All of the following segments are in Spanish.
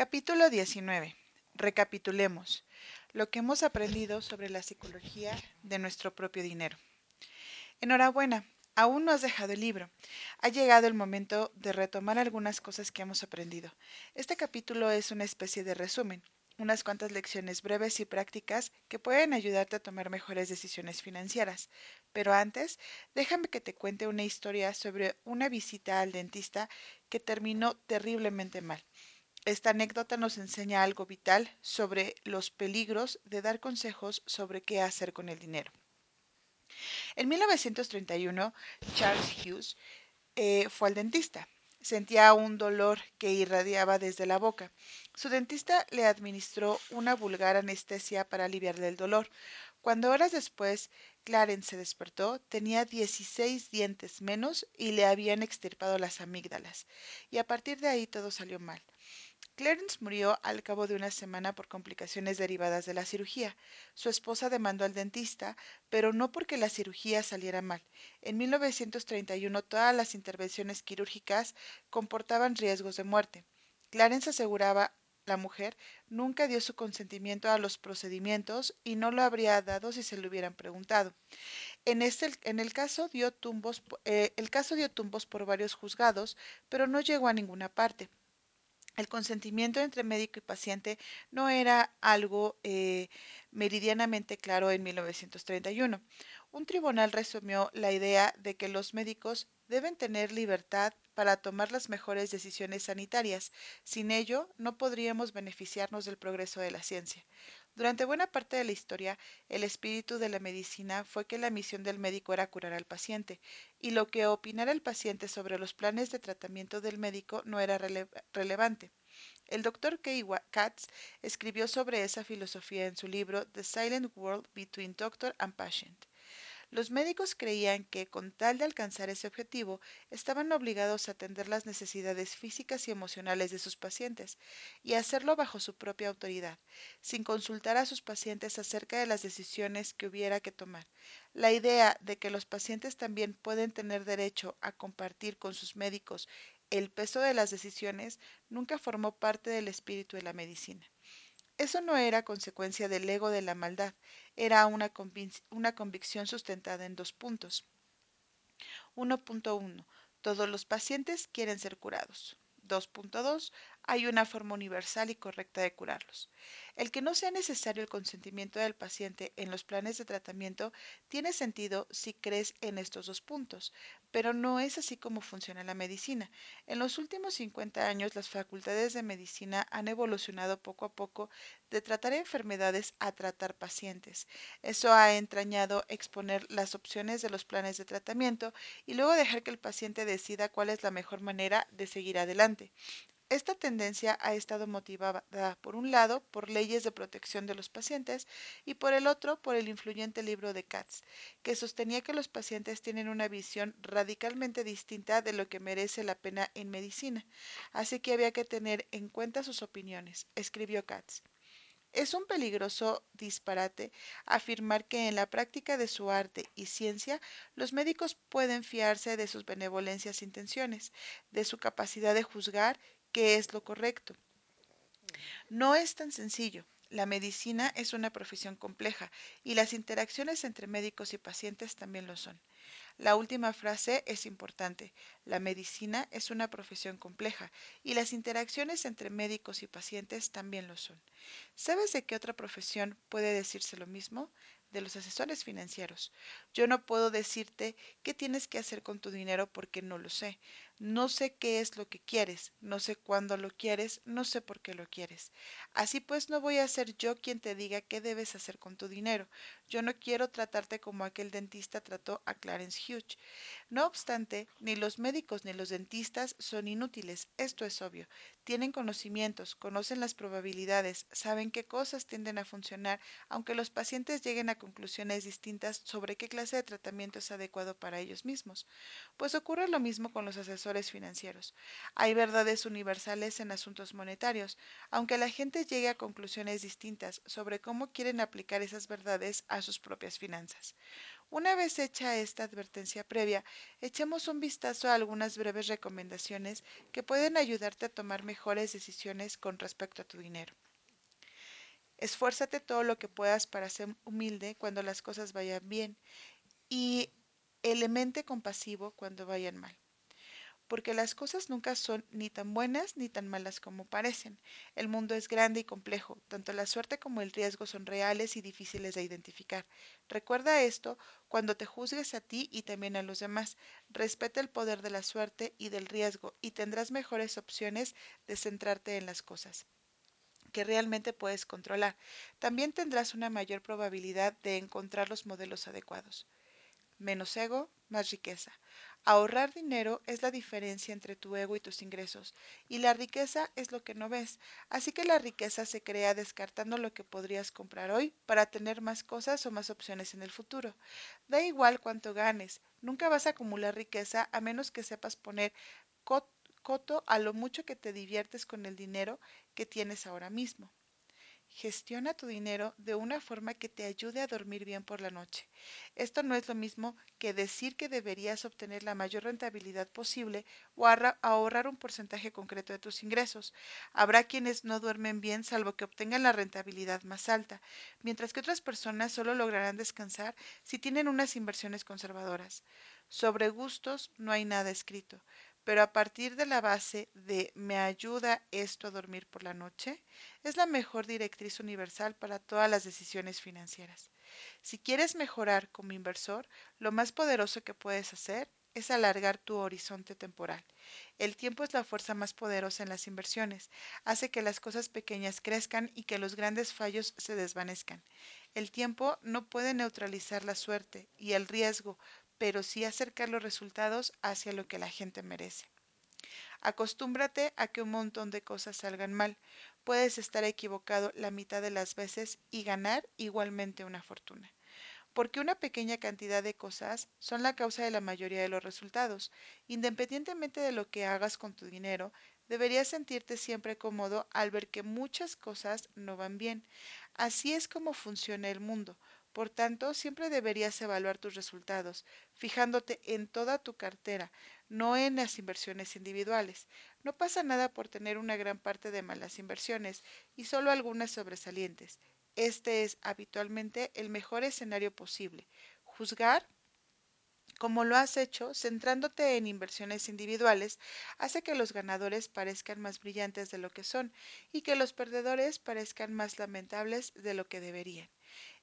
Capítulo 19. Recapitulemos lo que hemos aprendido sobre la psicología de nuestro propio dinero. Enhorabuena, aún no has dejado el libro. Ha llegado el momento de retomar algunas cosas que hemos aprendido. Este capítulo es una especie de resumen, unas cuantas lecciones breves y prácticas que pueden ayudarte a tomar mejores decisiones financieras. Pero antes, déjame que te cuente una historia sobre una visita al dentista que terminó terriblemente mal. Esta anécdota nos enseña algo vital sobre los peligros de dar consejos sobre qué hacer con el dinero. En 1931, Charles Hughes eh, fue al dentista. Sentía un dolor que irradiaba desde la boca. Su dentista le administró una vulgar anestesia para aliviarle el dolor. Cuando horas después Clarence se despertó, tenía 16 dientes menos y le habían extirpado las amígdalas. Y a partir de ahí todo salió mal. Clarence murió al cabo de una semana por complicaciones derivadas de la cirugía. Su esposa demandó al dentista, pero no porque la cirugía saliera mal. En 1931 todas las intervenciones quirúrgicas comportaban riesgos de muerte. Clarence aseguraba la mujer nunca dio su consentimiento a los procedimientos y no lo habría dado si se lo hubieran preguntado. En, este, en el, caso dio tumbos, eh, el caso dio tumbos por varios juzgados, pero no llegó a ninguna parte el consentimiento entre médico y paciente no era algo eh, meridianamente claro en 1931. Un tribunal resumió la idea de que los médicos deben tener libertad para tomar las mejores decisiones sanitarias. Sin ello, no podríamos beneficiarnos del progreso de la ciencia. Durante buena parte de la historia, el espíritu de la medicina fue que la misión del médico era curar al paciente, y lo que opinara el paciente sobre los planes de tratamiento del médico no era rele relevante. El doctor Katz escribió sobre esa filosofía en su libro The Silent World Between Doctor and Patient. Los médicos creían que, con tal de alcanzar ese objetivo, estaban obligados a atender las necesidades físicas y emocionales de sus pacientes, y hacerlo bajo su propia autoridad, sin consultar a sus pacientes acerca de las decisiones que hubiera que tomar. La idea de que los pacientes también pueden tener derecho a compartir con sus médicos el peso de las decisiones nunca formó parte del espíritu de la medicina. Eso no era consecuencia del ego de la maldad, era una, una convicción sustentada en dos puntos. 1.1. Todos los pacientes quieren ser curados. 2.2. Hay una forma universal y correcta de curarlos. El que no sea necesario el consentimiento del paciente en los planes de tratamiento tiene sentido si crees en estos dos puntos, pero no es así como funciona la medicina. En los últimos 50 años las facultades de medicina han evolucionado poco a poco de tratar enfermedades a tratar pacientes. Eso ha entrañado exponer las opciones de los planes de tratamiento y luego dejar que el paciente decida cuál es la mejor manera de seguir adelante. Esta tendencia ha estado motivada, por un lado, por leyes de protección de los pacientes y por el otro, por el influyente libro de Katz, que sostenía que los pacientes tienen una visión radicalmente distinta de lo que merece la pena en medicina, así que había que tener en cuenta sus opiniones, escribió Katz. Es un peligroso disparate afirmar que en la práctica de su arte y ciencia los médicos pueden fiarse de sus benevolencias intenciones, de su capacidad de juzgar qué es lo correcto. No es tan sencillo. La medicina es una profesión compleja y las interacciones entre médicos y pacientes también lo son. La última frase es importante. La medicina es una profesión compleja y las interacciones entre médicos y pacientes también lo son. ¿Sabes de qué otra profesión puede decirse lo mismo? de los asesores financieros. Yo no puedo decirte qué tienes que hacer con tu dinero porque no lo sé. No sé qué es lo que quieres, no sé cuándo lo quieres, no sé por qué lo quieres. Así pues no voy a ser yo quien te diga qué debes hacer con tu dinero. Yo no quiero tratarte como aquel dentista trató a Clarence Hughes. No obstante, ni los médicos ni los dentistas son inútiles, esto es obvio. Tienen conocimientos, conocen las probabilidades, saben qué cosas tienden a funcionar, aunque los pacientes lleguen a conclusiones distintas sobre qué clase de tratamiento es adecuado para ellos mismos. Pues ocurre lo mismo con los asesores financieros. Hay verdades universales en asuntos monetarios, aunque la gente llegue a conclusiones distintas sobre cómo quieren aplicar esas verdades a sus propias finanzas. Una vez hecha esta advertencia previa, echemos un vistazo a algunas breves recomendaciones que pueden ayudarte a tomar mejores decisiones con respecto a tu dinero. Esfuérzate todo lo que puedas para ser humilde cuando las cosas vayan bien y elemente compasivo cuando vayan mal porque las cosas nunca son ni tan buenas ni tan malas como parecen. El mundo es grande y complejo, tanto la suerte como el riesgo son reales y difíciles de identificar. Recuerda esto cuando te juzgues a ti y también a los demás. Respeta el poder de la suerte y del riesgo y tendrás mejores opciones de centrarte en las cosas que realmente puedes controlar. También tendrás una mayor probabilidad de encontrar los modelos adecuados. Menos ego, más riqueza. Ahorrar dinero es la diferencia entre tu ego y tus ingresos, y la riqueza es lo que no ves. Así que la riqueza se crea descartando lo que podrías comprar hoy para tener más cosas o más opciones en el futuro. Da igual cuánto ganes, nunca vas a acumular riqueza a menos que sepas poner coto a lo mucho que te diviertes con el dinero que tienes ahora mismo. Gestiona tu dinero de una forma que te ayude a dormir bien por la noche. Esto no es lo mismo que decir que deberías obtener la mayor rentabilidad posible o ahorrar un porcentaje concreto de tus ingresos. Habrá quienes no duermen bien salvo que obtengan la rentabilidad más alta, mientras que otras personas solo lograrán descansar si tienen unas inversiones conservadoras. Sobre gustos no hay nada escrito, pero a partir de la base de ¿me ayuda esto a dormir por la noche? es la mejor directriz universal para todas las decisiones financieras. Si quieres mejorar como inversor, lo más poderoso que puedes hacer es alargar tu horizonte temporal. El tiempo es la fuerza más poderosa en las inversiones. Hace que las cosas pequeñas crezcan y que los grandes fallos se desvanezcan. El tiempo no puede neutralizar la suerte y el riesgo, pero sí acercar los resultados hacia lo que la gente merece. Acostúmbrate a que un montón de cosas salgan mal. Puedes estar equivocado la mitad de las veces y ganar igualmente una fortuna. Porque una pequeña cantidad de cosas son la causa de la mayoría de los resultados. Independientemente de lo que hagas con tu dinero, deberías sentirte siempre cómodo al ver que muchas cosas no van bien. Así es como funciona el mundo. Por tanto, siempre deberías evaluar tus resultados, fijándote en toda tu cartera, no en las inversiones individuales. No pasa nada por tener una gran parte de malas inversiones y solo algunas sobresalientes. Este es habitualmente el mejor escenario posible. Juzgar como lo has hecho, centrándote en inversiones individuales, hace que los ganadores parezcan más brillantes de lo que son y que los perdedores parezcan más lamentables de lo que deberían.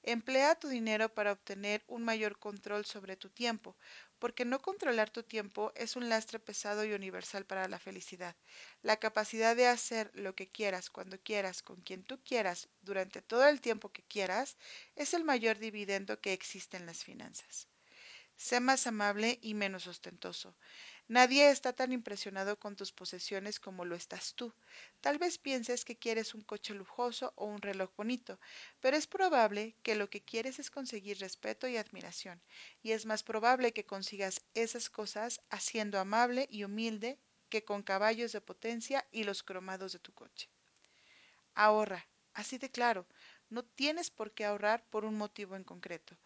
Emplea tu dinero para obtener un mayor control sobre tu tiempo, porque no controlar tu tiempo es un lastre pesado y universal para la felicidad. La capacidad de hacer lo que quieras, cuando quieras, con quien tú quieras, durante todo el tiempo que quieras, es el mayor dividendo que existe en las finanzas. Sé más amable y menos ostentoso. Nadie está tan impresionado con tus posesiones como lo estás tú. Tal vez pienses que quieres un coche lujoso o un reloj bonito, pero es probable que lo que quieres es conseguir respeto y admiración, y es más probable que consigas esas cosas haciendo amable y humilde que con caballos de potencia y los cromados de tu coche. Ahorra, así de claro, no tienes por qué ahorrar por un motivo en concreto.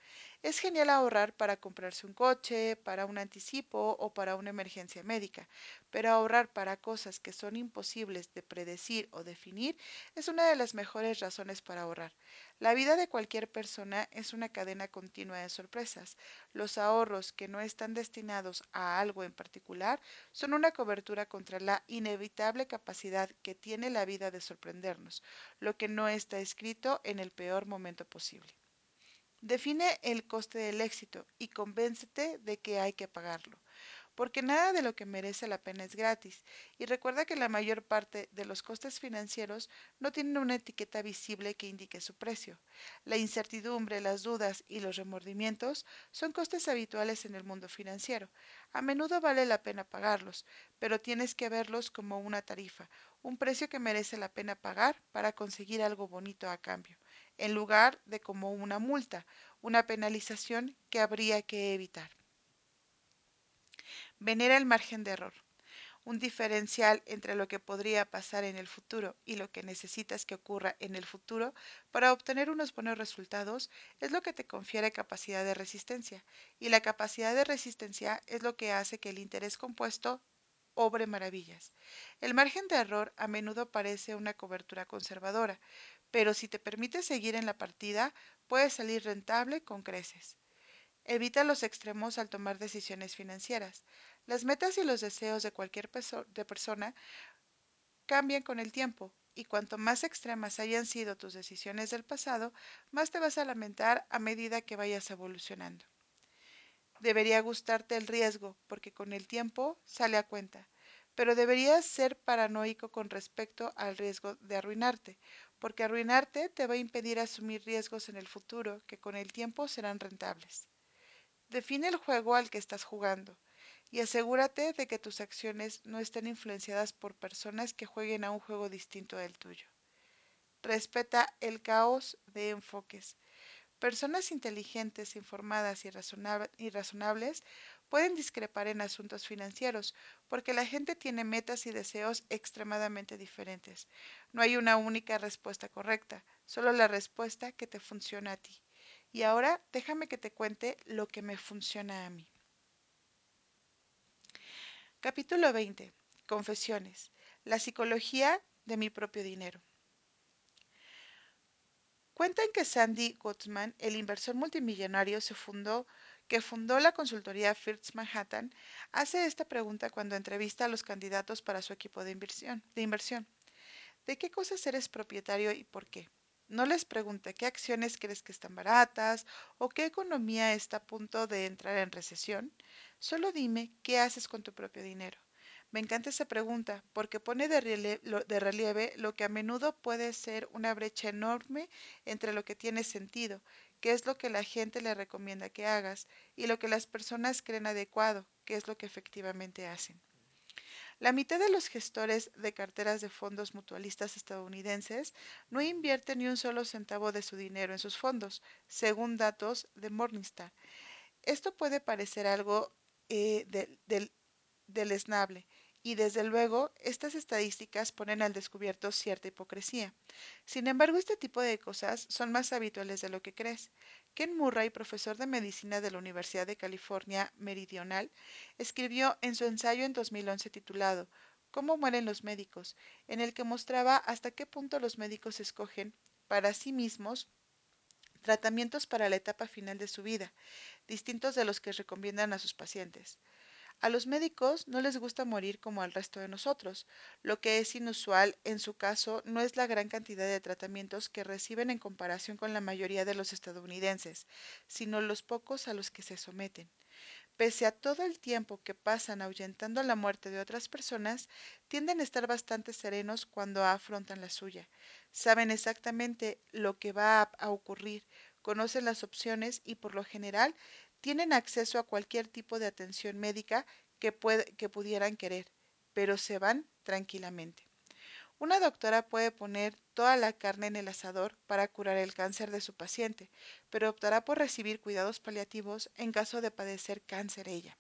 Es genial ahorrar para comprarse un coche, para un anticipo o para una emergencia médica, pero ahorrar para cosas que son imposibles de predecir o definir es una de las mejores razones para ahorrar. La vida de cualquier persona es una cadena continua de sorpresas. Los ahorros que no están destinados a algo en particular son una cobertura contra la inevitable capacidad que tiene la vida de sorprendernos, lo que no está escrito en el peor momento posible. Define el coste del éxito y convéncete de que hay que pagarlo, porque nada de lo que merece la pena es gratis, y recuerda que la mayor parte de los costes financieros no tienen una etiqueta visible que indique su precio. La incertidumbre, las dudas y los remordimientos son costes habituales en el mundo financiero. A menudo vale la pena pagarlos, pero tienes que verlos como una tarifa, un precio que merece la pena pagar para conseguir algo bonito a cambio en lugar de como una multa, una penalización que habría que evitar. Venera el margen de error. un diferencial entre lo que podría pasar en el futuro y lo que necesitas que ocurra en el futuro para obtener unos buenos resultados es lo que te confiere capacidad de resistencia, y la capacidad de resistencia es lo que hace que el interés compuesto obre maravillas. El margen de error a menudo parece una cobertura conservadora, pero si te permite seguir en la partida, puedes salir rentable con creces. Evita los extremos al tomar decisiones financieras. Las metas y los deseos de cualquier persona cambian con el tiempo, y cuanto más extremas hayan sido tus decisiones del pasado, más te vas a lamentar a medida que vayas evolucionando. Debería gustarte el riesgo, porque con el tiempo sale a cuenta, pero deberías ser paranoico con respecto al riesgo de arruinarte, porque arruinarte te va a impedir asumir riesgos en el futuro que con el tiempo serán rentables. Define el juego al que estás jugando y asegúrate de que tus acciones no estén influenciadas por personas que jueguen a un juego distinto del tuyo. Respeta el caos de enfoques. Personas inteligentes, informadas y, razonables pueden discrepar en asuntos financieros porque la gente tiene metas y deseos extremadamente diferentes. No hay una única respuesta correcta, solo la respuesta que te funciona a ti. Y ahora déjame que te cuente lo que me funciona a mí. Capítulo 20. Confesiones. La psicología de mi propio dinero. Cuentan que Sandy Gutman, el inversor multimillonario se fundó, que fundó la consultoría First Manhattan, hace esta pregunta cuando entrevista a los candidatos para su equipo de inversión. De, inversión. ¿De qué cosas eres propietario y por qué? No les pregunte qué acciones crees que están baratas o qué economía está a punto de entrar en recesión. Solo dime qué haces con tu propio dinero. Me encanta esa pregunta porque pone de relieve, lo que a menudo puede ser una brecha enorme entre lo que tiene sentido, que es lo que la gente le recomienda que hagas, y lo que las personas creen adecuado, que es lo que efectivamente hacen. La mitad de los gestores de carteras de fondos mutualistas estadounidenses no invierte ni un solo centavo de su dinero en sus fondos, según datos de Morningstar. Esto puede parecer algo eh, del, deleznable, y desde luego estas estadísticas ponen al descubierto cierta hipocresía. Sin embargo, este tipo de cosas son más habituales de lo que crees. Ken Murray, profesor de medicina de la Universidad de California Meridional, escribió en su ensayo en 2011 titulado ¿Cómo mueren los médicos?, en el que mostraba hasta qué punto los médicos escogen para sí mismos tratamientos para la etapa final de su vida, distintos de los que recomiendan a sus pacientes. A los médicos no les gusta morir como al resto de nosotros. Lo que es inusual en su caso no es la gran cantidad de tratamientos que reciben en comparación con la mayoría de los estadounidenses, sino los pocos a los que se someten. Pese a todo el tiempo que pasan ahuyentando la muerte de otras personas, tienden a estar bastante serenos cuando afrontan la suya. Saben exactamente lo que va a, ocurrir, conocen las opciones y por lo general tienen acceso a cualquier tipo de atención médica que, que pudieran querer, pero se van tranquilamente. Una doctora puede poner toda la carne en el asador para curar el cáncer de su paciente, pero optará por recibir cuidados paliativos en caso de padecer cáncer ella.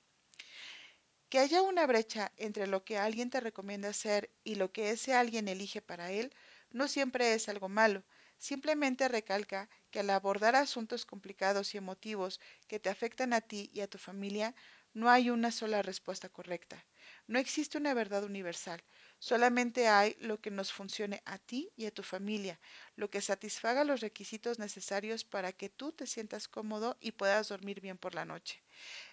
Que haya una brecha entre lo que alguien te recomienda hacer y lo que ese alguien elige para él no siempre es algo malo, Simplemente recalca que al abordar asuntos complicados y emotivos que te afectan a ti y a tu familia, no hay una sola respuesta correcta. No existe una verdad universal. Solamente hay lo que nos funcione a ti y a tu familia, lo que satisfaga los requisitos necesarios para que tú te sientas cómodo y puedas dormir bien por la noche.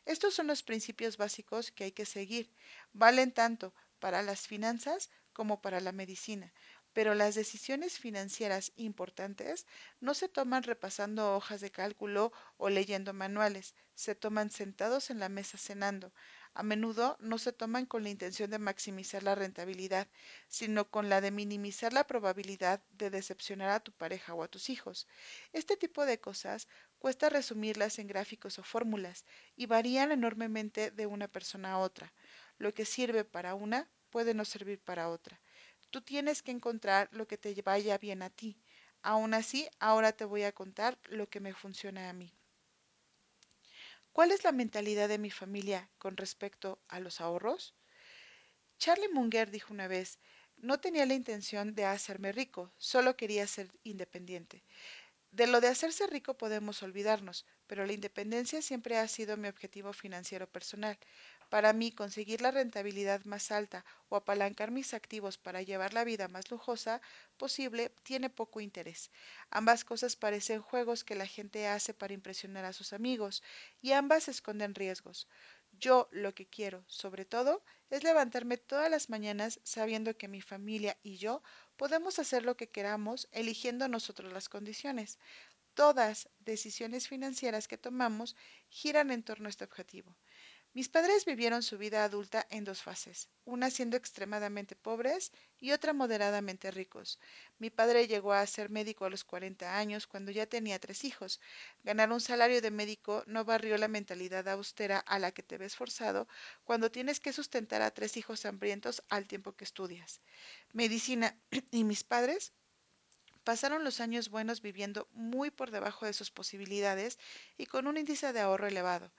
Estos son los principios básicos que hay que seguir. Valen tanto para las finanzas como para la medicina pero las decisiones financieras importantes no se toman repasando hojas de cálculo o leyendo manuales, se toman sentados en la mesa cenando. A menudo no se toman con la intención de maximizar la rentabilidad, sino con la de minimizar la probabilidad de decepcionar a tu pareja o a tus hijos. Este tipo de cosas cuesta resumirlas en gráficos o fórmulas y varían enormemente de una persona a otra. Lo que sirve para una puede no servir para otra. Tú tienes que encontrar lo que te vaya bien a ti. Aún así, ahora te voy a contar lo que me funciona a mí. ¿Cuál es la mentalidad de mi familia con respecto a los ahorros? Charlie Munger dijo una vez, no tenía la intención de hacerme rico, solo quería ser independiente. De lo de hacerse rico podemos olvidarnos, pero la independencia siempre ha sido mi objetivo financiero personal. Para mí, conseguir la rentabilidad más alta o apalancar mis activos para llevar la vida más lujosa posible tiene poco interés. Ambas cosas parecen juegos que la gente hace para impresionar a sus amigos, y ambas esconden riesgos. Yo lo que quiero, sobre todo, es levantarme todas las mañanas sabiendo que mi familia y yo podemos hacer lo que queramos eligiendo nosotros las condiciones. Todas decisiones financieras que tomamos giran en torno a este objetivo. Mis padres vivieron su vida adulta en dos fases, una siendo extremadamente pobres y otra moderadamente ricos. Mi padre llegó a ser médico a los 40 años cuando ya tenía tres hijos. Ganar un salario de médico no barrió la mentalidad austera a la que te ves forzado cuando tienes que sustentar a tres hijos hambrientos al tiempo que estudias. Medicina y mis padres pasaron los años buenos viviendo muy por debajo de sus posibilidades y con un índice de ahorro elevado.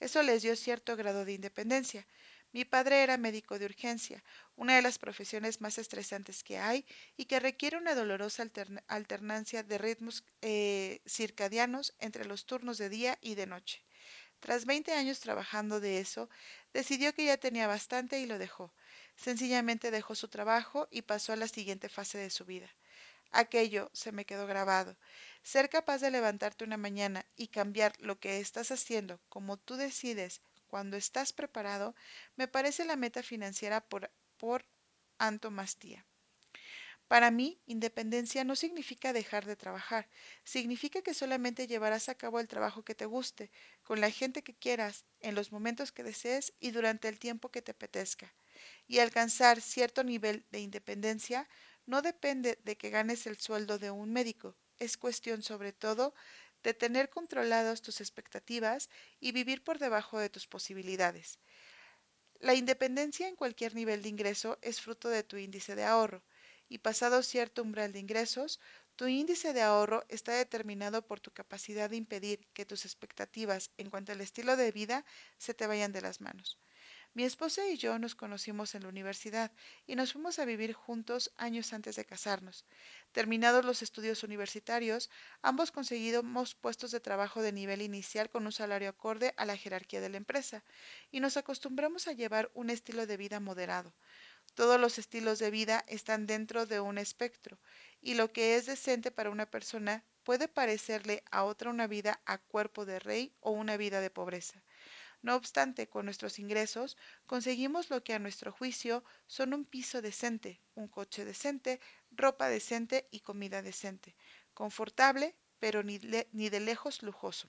Eso les dio cierto grado de independencia. Mi padre era médico de urgencia, una de las profesiones más estresantes que hay y que requiere una dolorosa alterna alternancia de ritmos eh, circadianos entre los turnos de día y de noche. Tras 20 años trabajando de eso, decidió que ya tenía bastante y lo dejó. Sencillamente dejó su trabajo y pasó a la siguiente fase de su vida. Aquello se me quedó grabado. Ser capaz de levantarte una mañana y cambiar lo que estás haciendo como tú decides cuando estás preparado, me parece la meta financiera por, por antomastía. Para mí, independencia no significa dejar de trabajar, significa que solamente llevarás a cabo el trabajo que te guste, con la gente que quieras, en los momentos que desees y durante el tiempo que te apetezca. Y alcanzar cierto nivel de independencia no depende de que ganes el sueldo de un médico, es cuestión sobre todo de tener controladas tus expectativas y vivir por debajo de tus posibilidades. La independencia en cualquier nivel de ingreso es fruto de tu índice de ahorro, y pasado cierto umbral de ingresos, tu índice de ahorro está determinado por tu capacidad de impedir que tus expectativas en cuanto al estilo de vida se te vayan de las manos. Mi esposa y yo nos conocimos en la universidad y nos fuimos a vivir juntos años antes de casarnos. Terminados los estudios universitarios, ambos conseguimos puestos de trabajo de nivel inicial con un salario acorde a la jerarquía de la empresa y nos acostumbramos a llevar un estilo de vida moderado. Todos los estilos de vida están dentro de un espectro y lo que es decente para una persona puede parecerle a otra una vida a cuerpo de rey o una vida de pobreza. No obstante, con nuestros ingresos conseguimos lo que a nuestro juicio son un piso decente, un coche decente, ropa decente y comida decente, confortable, pero ni, de lejos lujoso.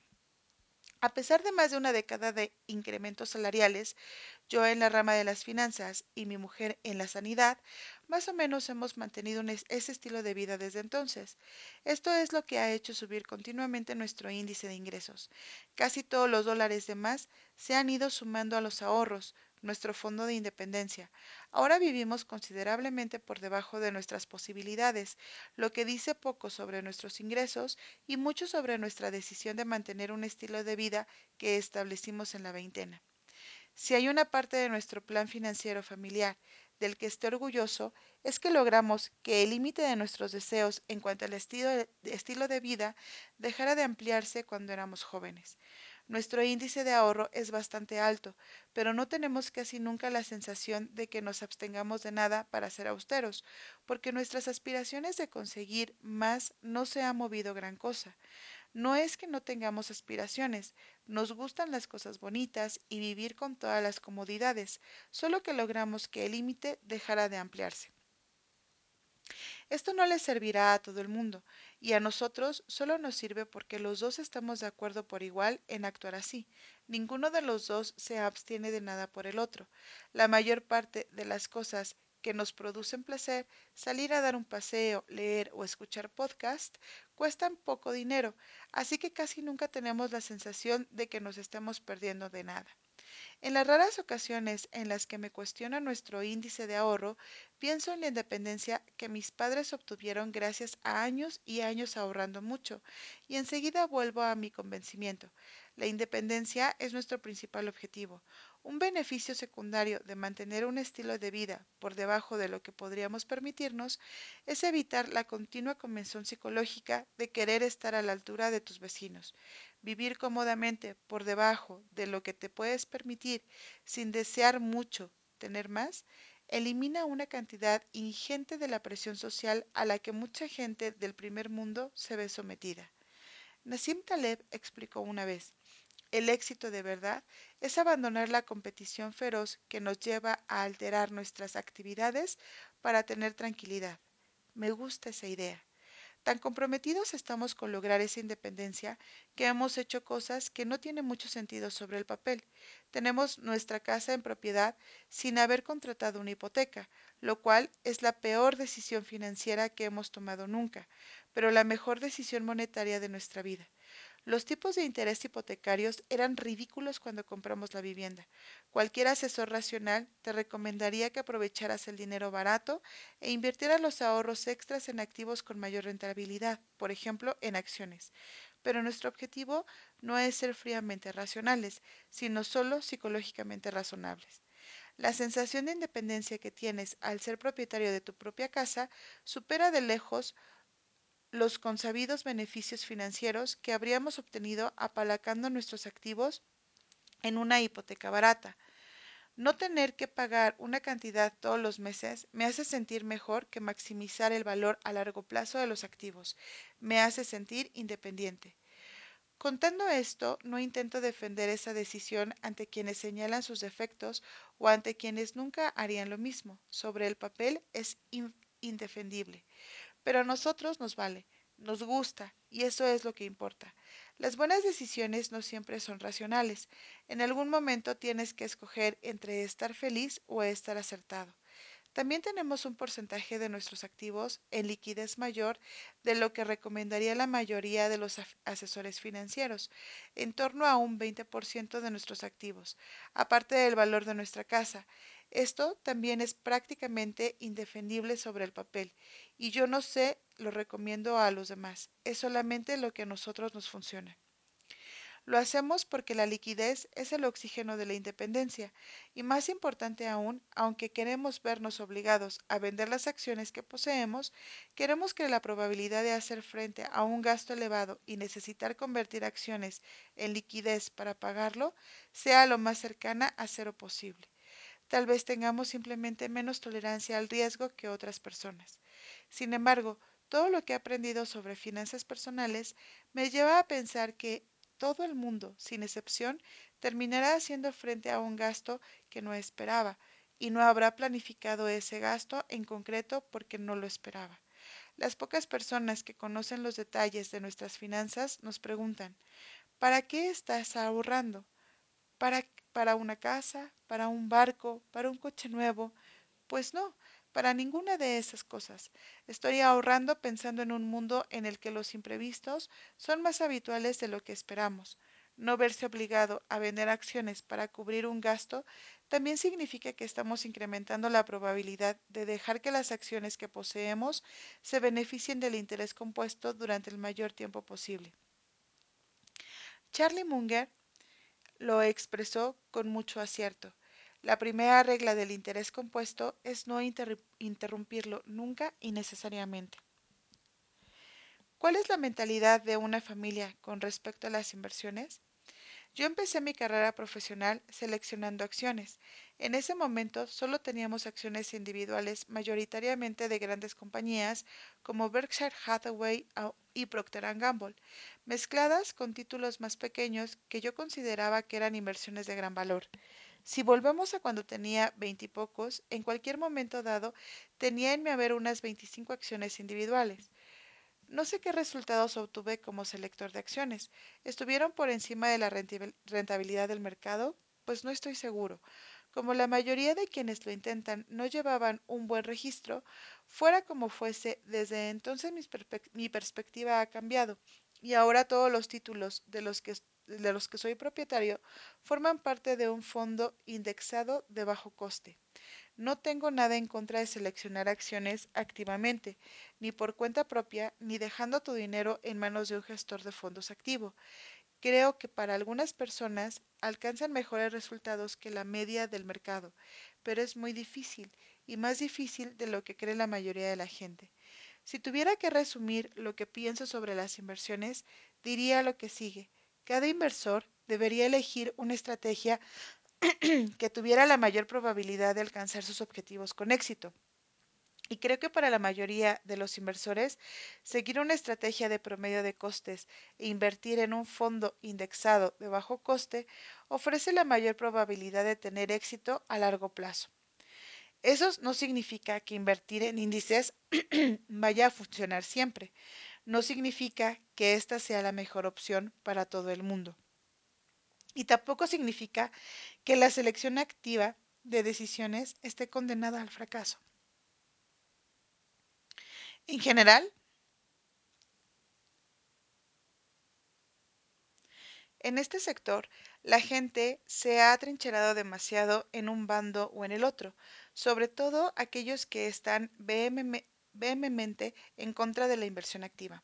A pesar de más de una década de incrementos salariales, yo en la rama de las finanzas y mi mujer en la sanidad, más o menos hemos mantenido ese estilo de vida desde entonces. Esto es lo que ha hecho subir continuamente nuestro índice de ingresos. Casi todos los dólares de más se han ido sumando a los ahorros, nuestro fondo de independencia. Ahora vivimos considerablemente por debajo de nuestras posibilidades, lo que dice poco sobre nuestros ingresos y mucho sobre nuestra decisión de mantener un estilo de vida que establecimos en la veintena. Si hay una parte de nuestro plan financiero familiar del que esté orgulloso, es que logramos que el límite de nuestros deseos en cuanto al estilo de, vida dejara de ampliarse cuando éramos jóvenes. Nuestro índice de ahorro es bastante alto, pero no tenemos casi nunca la sensación de que nos abstengamos de nada para ser austeros, porque nuestras aspiraciones de conseguir más no se ha movido gran cosa. No es que no tengamos aspiraciones, nos gustan las cosas bonitas y vivir con todas las comodidades, solo que logramos que el límite dejara de ampliarse. Esto no le servirá a todo el mundo, y a nosotros solo nos sirve porque los dos estamos de acuerdo por igual en actuar así. Ninguno de los dos se abstiene de nada por el otro. La mayor parte de las cosas que nos producen placer, salir a dar un paseo, leer o escuchar podcast, cuestan poco dinero, así que casi nunca tenemos la sensación de que nos estemos perdiendo de nada. En las raras ocasiones en las que me cuestiona nuestro índice de ahorro, pienso en la independencia que mis padres obtuvieron gracias a años y años ahorrando mucho, y enseguida vuelvo a mi convencimiento. La independencia es nuestro principal objetivo. Un beneficio secundario de mantener un estilo de vida por debajo de lo que podríamos permitirnos es evitar la continua convención psicológica de querer estar a la altura de tus vecinos. Vivir cómodamente por debajo de lo que te puedes permitir sin desear mucho tener más, elimina una cantidad ingente de la presión social a la que mucha gente del primer mundo se ve sometida. Nassim Taleb explicó una vez, el éxito de verdad es abandonar la competición feroz que nos lleva a alterar nuestras actividades para tener tranquilidad. Me gusta esa idea. Tan comprometidos estamos con lograr esa independencia que hemos hecho cosas que no tienen mucho sentido sobre el papel. Tenemos nuestra casa en propiedad sin haber contratado una hipoteca, lo cual es la peor decisión financiera que hemos tomado nunca, pero la mejor decisión monetaria de nuestra vida. Los tipos de interés hipotecarios eran ridículos cuando compramos la vivienda. Cualquier asesor racional te recomendaría que aprovecharas el dinero barato e invirtieras los ahorros extras en activos con mayor rentabilidad, por ejemplo, en acciones. Pero nuestro objetivo no es ser fríamente racionales, sino solo psicológicamente razonables. La sensación de independencia que tienes al ser propietario de tu propia casa supera de lejos los consabidos beneficios financieros que habríamos obtenido apalancando nuestros activos en una hipoteca barata. No tener que pagar una cantidad todos los meses me hace sentir mejor que maximizar el valor a largo plazo de los activos. Me hace sentir independiente. Contando esto, no intento defender esa decisión ante quienes señalan sus defectos o ante quienes nunca harían lo mismo. Sobre el papel es indefendible pero a nosotros nos vale, nos gusta, y eso es lo que importa. Las buenas decisiones no siempre son racionales. En algún momento tienes que escoger entre estar feliz o estar acertado. También tenemos un porcentaje de nuestros activos en liquidez mayor de lo que recomendaría la mayoría de los asesores financieros, en torno a un 20% de nuestros activos, aparte del valor de nuestra casa. Esto también es prácticamente indefendible sobre el papel, y yo no sé, lo recomiendo a los demás, es solamente lo que a nosotros nos funciona. Lo hacemos porque la liquidez es el oxígeno de la independencia, y más importante aún, aunque queremos vernos obligados a vender las acciones que poseemos, queremos que la probabilidad de hacer frente a un gasto elevado y necesitar convertir acciones en liquidez para pagarlo sea lo más cercana a cero posible. Tal vez tengamos simplemente menos tolerancia al riesgo que otras personas. Sin embargo, todo lo que he aprendido sobre finanzas personales me lleva a pensar que todo el mundo, sin excepción, terminará haciendo frente a un gasto que no esperaba y no habrá planificado ese gasto en concreto porque no lo esperaba. Las pocas personas que conocen los detalles de nuestras finanzas nos preguntan, ¿para qué estás ahorrando? ¿Para, para una casa? ¿Para un barco? ¿Para un coche nuevo? Pues no, para ninguna de esas cosas. Estoy ahorrando pensando en un mundo en el que los imprevistos son más habituales de lo que esperamos. No verse obligado a vender acciones para cubrir un gasto también significa que estamos incrementando la probabilidad de dejar que las acciones que poseemos se beneficien del interés compuesto durante el mayor tiempo posible. Charlie Munger lo expresó con mucho acierto. La primera regla del interés compuesto es no interrumpirlo nunca y necesariamente. ¿Cuál es la mentalidad de una familia con respecto a las inversiones? Yo empecé mi carrera profesional seleccionando acciones. En ese momento solo teníamos acciones individuales mayoritariamente de grandes compañías como Berkshire Hathaway y Procter Gamble, mezcladas con títulos más pequeños que yo consideraba que eran inversiones de gran valor. Si volvemos a cuando tenía veintipocos, en cualquier momento dado tenía en mi haber unas 25 acciones individuales. No sé qué resultados obtuve como selector de acciones. ¿Estuvieron por encima de la rentabilidad del mercado? Pues no estoy seguro. Como la mayoría de quienes lo intentan no llevaban un buen registro, fuera como fuese, desde entonces mi, perspectiva ha cambiado y ahora todos los títulos de los que soy propietario forman parte de un fondo indexado de bajo coste. No tengo nada en contra de seleccionar acciones activamente, ni por cuenta propia, ni dejando tu dinero en manos de un gestor de fondos activo. creo que para algunas personas alcanzan mejores resultados que la media del mercado, pero es muy difícil y más difícil de lo que cree la mayoría de la gente. Si tuviera que resumir lo que pienso sobre las inversiones, diría lo que sigue. Cada inversor debería elegir una estrategia que tuviera la mayor probabilidad de alcanzar sus objetivos con éxito. Y creo que para la mayoría de los inversores, seguir una estrategia de promedio de costes e invertir en un fondo indexado de bajo coste ofrece la mayor probabilidad de tener éxito a largo plazo. Eso no significa que invertir en índices vaya a funcionar siempre. No significa que esta sea la mejor opción para todo el mundo. Y tampoco significa que la selección activa de decisiones esté condenada al fracaso. En general, en este sector, la gente se ha atrincherado demasiado en un bando o en el otro, sobre todo aquellos que están vehementemente en contra de la inversión activa.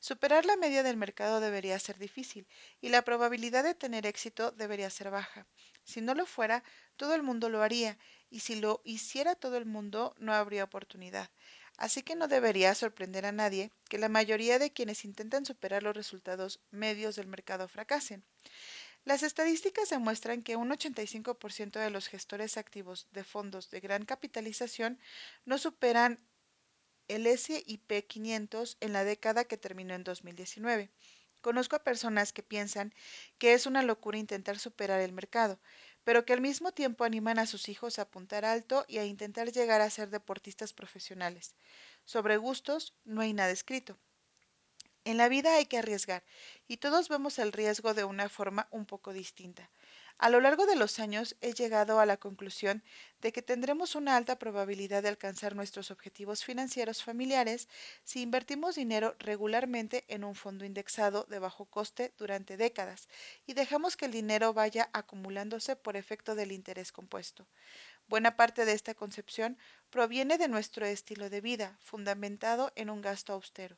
Superar la media del mercado debería ser difícil y la probabilidad de tener éxito debería ser baja. Si no lo fuera, todo el mundo lo haría y si lo hiciera todo el mundo no habría oportunidad. Así que no debería sorprender a nadie que la mayoría de quienes intentan superar los resultados medios del mercado fracasen. Las estadísticas demuestran que un 85% de los gestores activos de fondos de gran capitalización no superan el SIP 500 en la década que terminó en 2019. Conozco a personas que piensan que es una locura intentar superar el mercado, pero que al mismo tiempo animan a sus hijos a apuntar alto y a intentar llegar a ser deportistas profesionales. Sobre gustos no hay nada escrito. En la vida hay que arriesgar, y todos vemos el riesgo de una forma un poco distinta. A lo largo de los años he llegado a la conclusión de que tendremos una alta probabilidad de alcanzar nuestros objetivos financieros familiares si invertimos dinero regularmente en un fondo indexado de bajo coste durante décadas y dejamos que el dinero vaya acumulándose por efecto del interés compuesto. Buena parte de esta concepción proviene de nuestro estilo de vida, fundamentado en un gasto austero.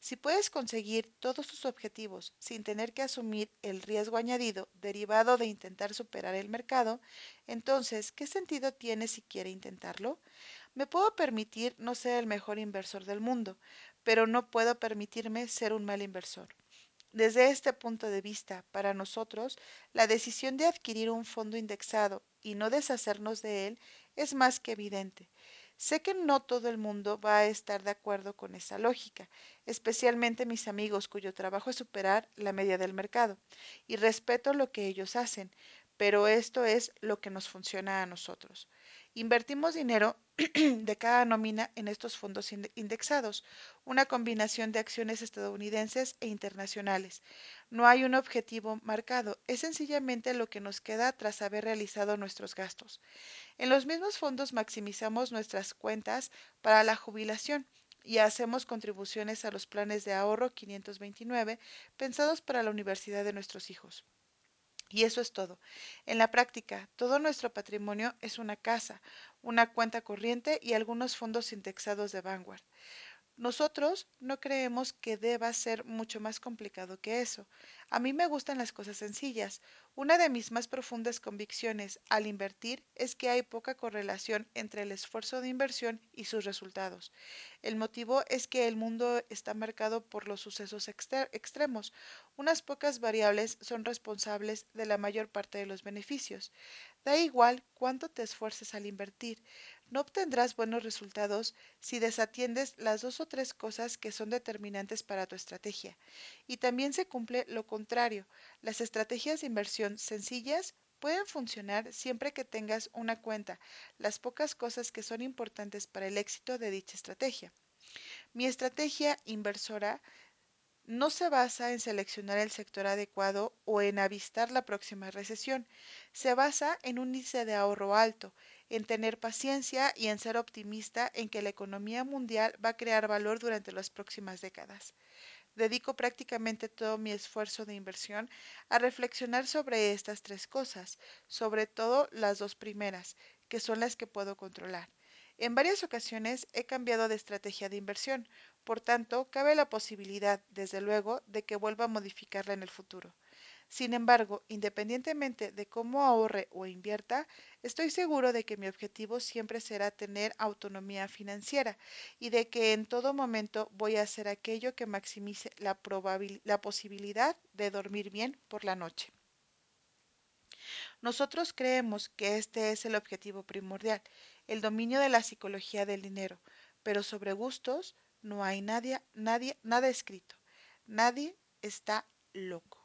Si puedes conseguir todos tus objetivos sin tener que asumir el riesgo añadido derivado de intentar superar el mercado, entonces, ¿qué sentido tiene siquiera intentarlo? Me puedo permitir no ser el mejor inversor del mundo, pero no puedo permitirme ser un mal inversor. Desde este punto de vista, para nosotros, la decisión de adquirir un fondo indexado y no deshacernos de él es más que evidente. Sé que no todo el mundo va a estar de acuerdo con esa lógica, especialmente mis amigos cuyo trabajo es superar la media del mercado, y respeto lo que ellos hacen, pero esto es lo que nos funciona a nosotros. Invertimos dinero de cada nómina en estos fondos indexados, una combinación de acciones estadounidenses e internacionales. No hay un objetivo marcado, es sencillamente lo que nos queda tras haber realizado nuestros gastos. En los mismos fondos maximizamos nuestras cuentas para la jubilación y hacemos contribuciones a los planes de ahorro 529 pensados para la universidad de nuestros hijos. Y eso es todo. En la práctica, todo nuestro patrimonio es una casa, una cuenta corriente y algunos fondos indexados de Vanguard. Nosotros no creemos que deba ser mucho más complicado que eso. A mí me gustan las cosas sencillas. Una de mis más profundas convicciones al invertir es que hay poca correlación entre el esfuerzo de inversión y sus resultados. El motivo es que el mundo está marcado por los sucesos extremos. Unas pocas variables son responsables de la mayor parte de los beneficios. Da igual cuánto te esfuerces al invertir. No obtendrás buenos resultados si desatiendes las dos o tres cosas que son determinantes para tu estrategia. Y también se cumple lo contrario. Las estrategias de inversión sencillas pueden funcionar siempre que tengas una cuenta las pocas cosas que son importantes para el éxito de dicha estrategia. Mi estrategia inversora no se basa en seleccionar el sector adecuado o en avistar la próxima recesión. Se basa en un índice de ahorro alto, en tener paciencia y en ser optimista en que la economía mundial va a crear valor durante las próximas décadas. Dedico prácticamente todo mi esfuerzo de inversión a reflexionar sobre estas tres cosas, sobre todo las dos primeras, que son las que puedo controlar. En varias ocasiones he cambiado de estrategia de inversión, por tanto, cabe la posibilidad, desde luego, de que vuelva a modificarla en el futuro. Sin embargo, independientemente de cómo ahorre o invierta, estoy seguro de que mi objetivo siempre será tener autonomía financiera y de que en todo momento voy a hacer aquello que maximice la, posibilidad de dormir bien por la noche. Nosotros creemos que este es el objetivo primordial, el dominio de la psicología del dinero, pero sobre gustos no hay nadie, nadie, nada escrito. Nadie está loco.